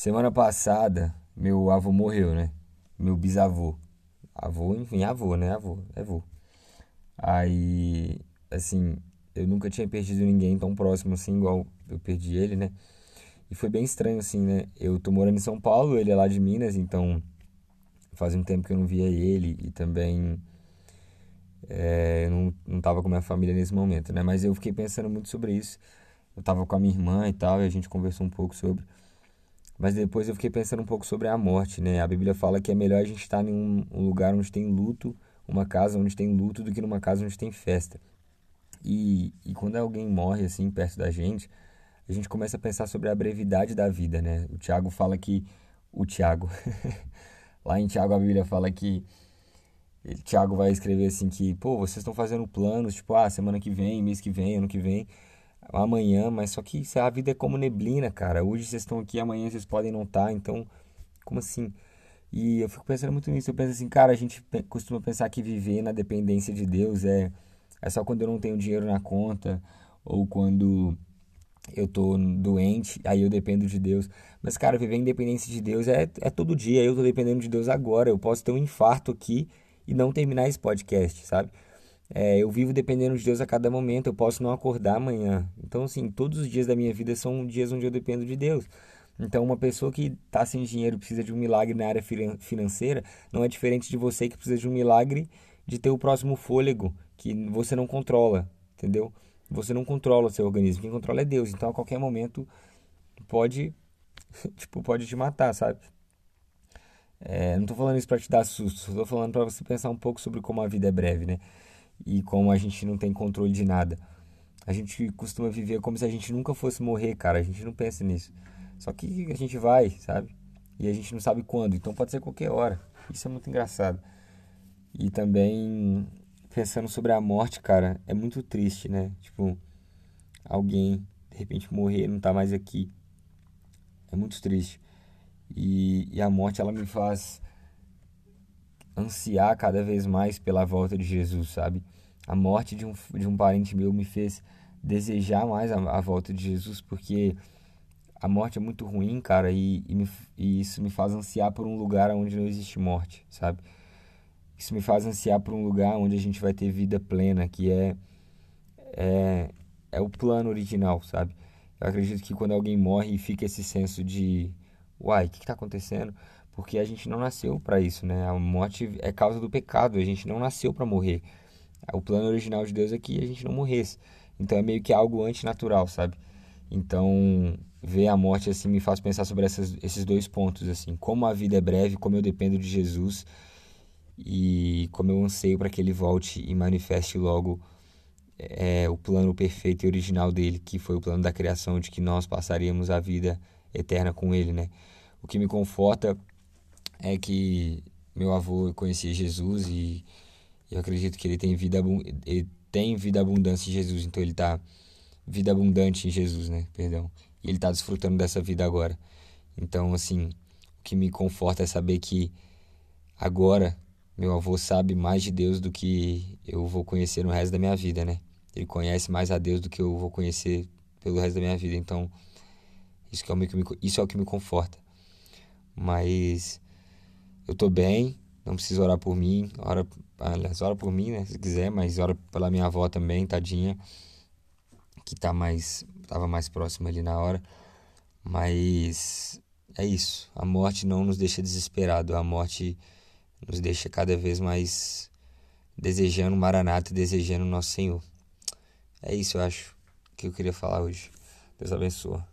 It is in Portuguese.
Semana passada, meu avô morreu, né? Meu bisavô. Avô, enfim, avô, né? Avô, é avô. Aí, assim, eu nunca tinha perdido ninguém tão próximo assim, igual eu perdi ele, né? E foi bem estranho, assim, né? Eu tô morando em São Paulo, ele é lá de Minas, então faz um tempo que eu não via ele e também é, eu não, não tava com minha família nesse momento, né? Mas eu fiquei pensando muito sobre isso. Eu tava com a minha irmã e tal, e a gente conversou um pouco sobre. Mas depois eu fiquei pensando um pouco sobre a morte, né? A Bíblia fala que é melhor a gente estar em um, lugar onde tem luto, uma casa onde tem luto, do que numa casa onde tem festa. E, e quando alguém morre assim perto da gente, a gente começa a pensar sobre a brevidade da vida, né? O Tiago fala que. O Tiago. Lá em Tiago a Bíblia fala que. Tiago vai escrever assim que, pô, vocês estão fazendo planos, tipo, ah, semana que vem, mês que vem, ano que vem amanhã, mas só que a vida é como neblina, cara. Hoje vocês estão aqui, amanhã vocês podem não estar, tá, então, como assim? E eu fico pensando muito nisso. Eu penso assim, cara, a gente costuma pensar que viver na dependência de Deus é, é só quando eu não tenho dinheiro na conta ou quando eu tô doente, aí eu dependo de Deus. Mas, cara, viver em dependência de Deus é, é todo dia. Eu tô dependendo de Deus agora. Eu posso ter um infarto aqui e não terminar esse podcast, sabe? É, eu vivo dependendo de Deus a cada momento, eu posso não acordar amanhã. Então, assim, todos os dias da minha vida são dias onde eu dependo de Deus. Então, uma pessoa que está sem dinheiro precisa de um milagre na área financeira não é diferente de você que precisa de um milagre de ter o próximo fôlego que você não controla, entendeu? Você não controla o seu organismo, quem controla é Deus. Então, a qualquer momento pode, tipo, pode te matar, sabe? É, não estou falando isso para te dar susto, estou falando para você pensar um pouco sobre como a vida é breve, né? E como a gente não tem controle de nada. A gente costuma viver como se a gente nunca fosse morrer, cara. A gente não pensa nisso. Só que a gente vai, sabe? E a gente não sabe quando. Então pode ser qualquer hora. Isso é muito engraçado. E também pensando sobre a morte, cara, é muito triste, né? Tipo, alguém de repente morrer, não tá mais aqui. É muito triste. E, e a morte, ela me faz ansiar cada vez mais pela volta de Jesus, sabe? A morte de um, de um parente meu me fez desejar mais a, a volta de Jesus, porque a morte é muito ruim, cara, e, e, me, e, isso me faz ansiar por um lugar onde não existe morte, sabe? Isso me faz ansiar por um lugar onde a gente vai ter vida plena, que é, é, é o plano original, sabe? Eu acredito que quando alguém morre fica esse senso de, uai, o que está acontecendo? Porque a gente não nasceu para isso, né? A morte é causa do pecado, a gente não nasceu para morrer. O plano original de Deus é que a gente não morresse. Então é meio que algo antinatural, sabe? Então, ver a morte assim me faz pensar sobre essas, esses dois pontos assim, como a vida é breve, como eu dependo de Jesus e como eu anseio para que ele volte e manifeste logo é, o plano perfeito e original dele, que foi o plano da criação de que nós passaríamos a vida eterna com ele, né? O que me conforta é que meu avô conhecia Jesus e eu acredito que ele tem vida ele tem vida abundância em Jesus, então ele está vida abundante em Jesus, né? Perdão. E ele está desfrutando dessa vida agora. Então, assim, o que me conforta é saber que agora meu avô sabe mais de Deus do que eu vou conhecer no resto da minha vida, né? Ele conhece mais a Deus do que eu vou conhecer pelo resto da minha vida. Então, isso, é, o que me, isso é o que me conforta. Mas eu tô bem, não precisa orar por mim, ora, aliás, ora por mim, né, se quiser, mas ora pela minha avó também, tadinha, que tá mais, tava mais próxima ali na hora. Mas é isso, a morte não nos deixa desesperado, a morte nos deixa cada vez mais desejando Maranata desejando Nosso Senhor. É isso, eu acho, que eu queria falar hoje. Deus abençoe.